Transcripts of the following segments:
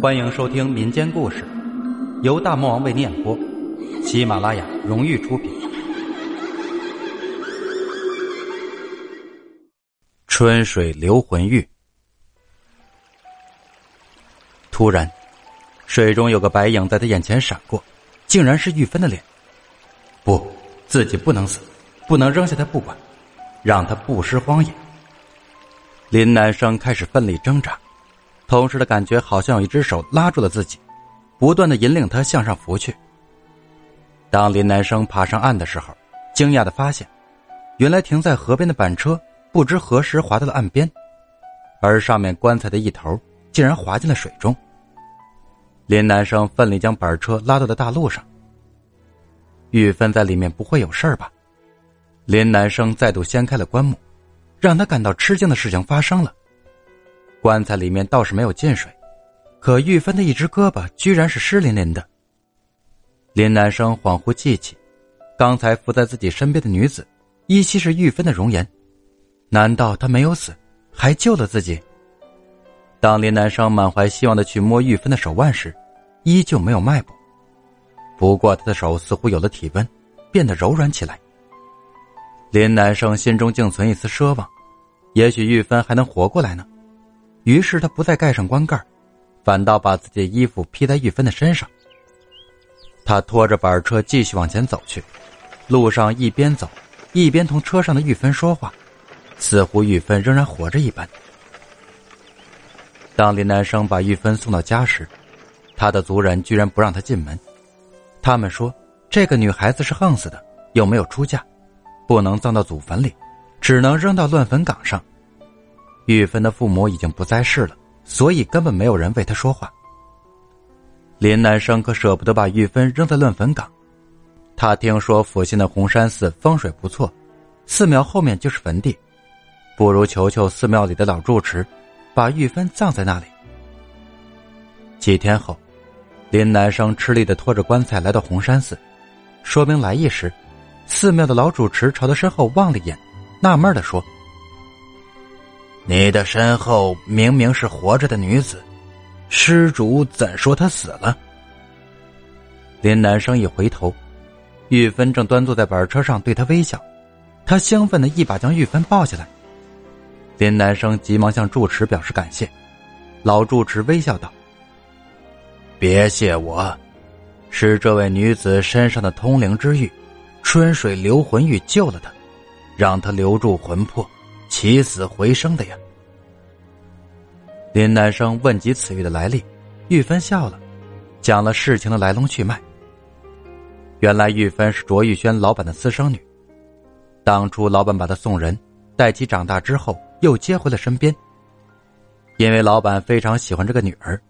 欢迎收听民间故事，由大魔王为你演播，喜马拉雅荣誉出品。春水流魂玉。突然，水中有个白影在他眼前闪过，竟然是玉芬的脸。不，自己不能死，不能扔下他不管，让他不失荒野。林南生开始奋力挣扎。同时的感觉好像有一只手拉住了自己，不断的引领他向上浮去。当林南生爬上岸的时候，惊讶的发现，原来停在河边的板车不知何时滑到了岸边，而上面棺材的一头竟然滑进了水中。林南生奋力将板车拉到了大路上。玉芬在里面不会有事吧？林南生再度掀开了棺木，让他感到吃惊的事情发生了。棺材里面倒是没有进水，可玉芬的一只胳膊居然是湿淋淋的。林南生恍惚记起，刚才伏在自己身边的女子，依稀是玉芬的容颜。难道她没有死，还救了自己？当林南生满怀希望的去摸玉芬的手腕时，依旧没有脉搏。不过他的手似乎有了体温，变得柔软起来。林南生心中竟存一丝奢望，也许玉芬还能活过来呢。于是他不再盖上棺盖，反倒把自己的衣服披在玉芬的身上。他拖着板车继续往前走去，路上一边走，一边同车上的玉芬说话，似乎玉芬仍然活着一般。当林南生把玉芬送到家时，他的族人居然不让他进门。他们说，这个女孩子是横死的，又没有出嫁，不能葬到祖坟里，只能扔到乱坟岗上。玉芬的父母已经不在世了，所以根本没有人为他说话。林南生可舍不得把玉芬扔在乱坟岗，他听说附近的红山寺风水不错，寺庙后面就是坟地，不如求求寺庙里的老住持，把玉芬葬在那里。几天后，林南生吃力的拖着棺材来到红山寺，说明来意时，寺庙的老主持朝他身后望了一眼，纳闷的说。你的身后明明是活着的女子，施主怎说她死了？林南生一回头，玉芬正端坐在板车上对他微笑，他兴奋的一把将玉芬抱起来。林南生急忙向住持表示感谢，老住持微笑道：“别谢我，是这位女子身上的通灵之玉，春水流魂玉救了她，让她留住魂魄。”起死回生的呀！林南生问及此玉的来历，玉芬笑了，讲了事情的来龙去脉。原来玉芬是卓玉轩老板的私生女，当初老板把她送人，待其长大之后又接回了身边。因为老板非常喜欢这个女儿，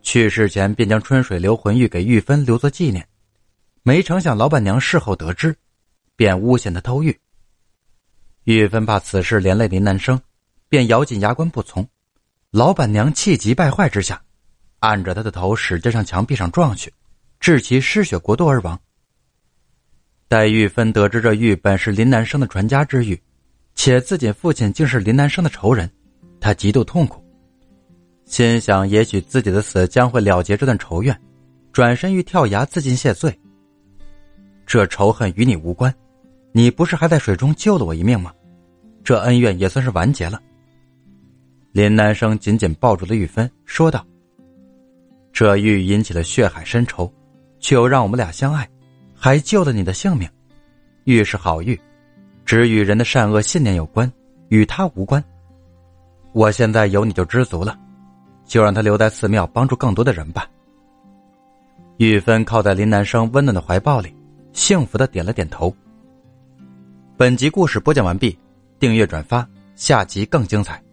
去世前便将春水流魂玉给玉芬留作纪念。没成想老板娘事后得知，便诬陷她偷玉。玉芬怕此事连累林南生，便咬紧牙关不从。老板娘气急败坏之下，按着他的头使劲向墙壁上撞去，致其失血过多而亡。待玉芬得知这玉本是林南生的传家之玉，且自己父亲竟是林南生的仇人，他极度痛苦，心想也许自己的死将会了结这段仇怨，转身欲跳崖自尽谢罪。这仇恨与你无关。你不是还在水中救了我一命吗？这恩怨也算是完结了。林南生紧紧抱住了玉芬，说道：“这玉引起了血海深仇，却又让我们俩相爱，还救了你的性命。玉是好玉，只与人的善恶信念有关，与他无关。我现在有你就知足了，就让他留在寺庙帮助更多的人吧。”玉芬靠在林南生温暖的怀抱里，幸福的点了点头。本集故事播讲完毕，订阅转发，下集更精彩。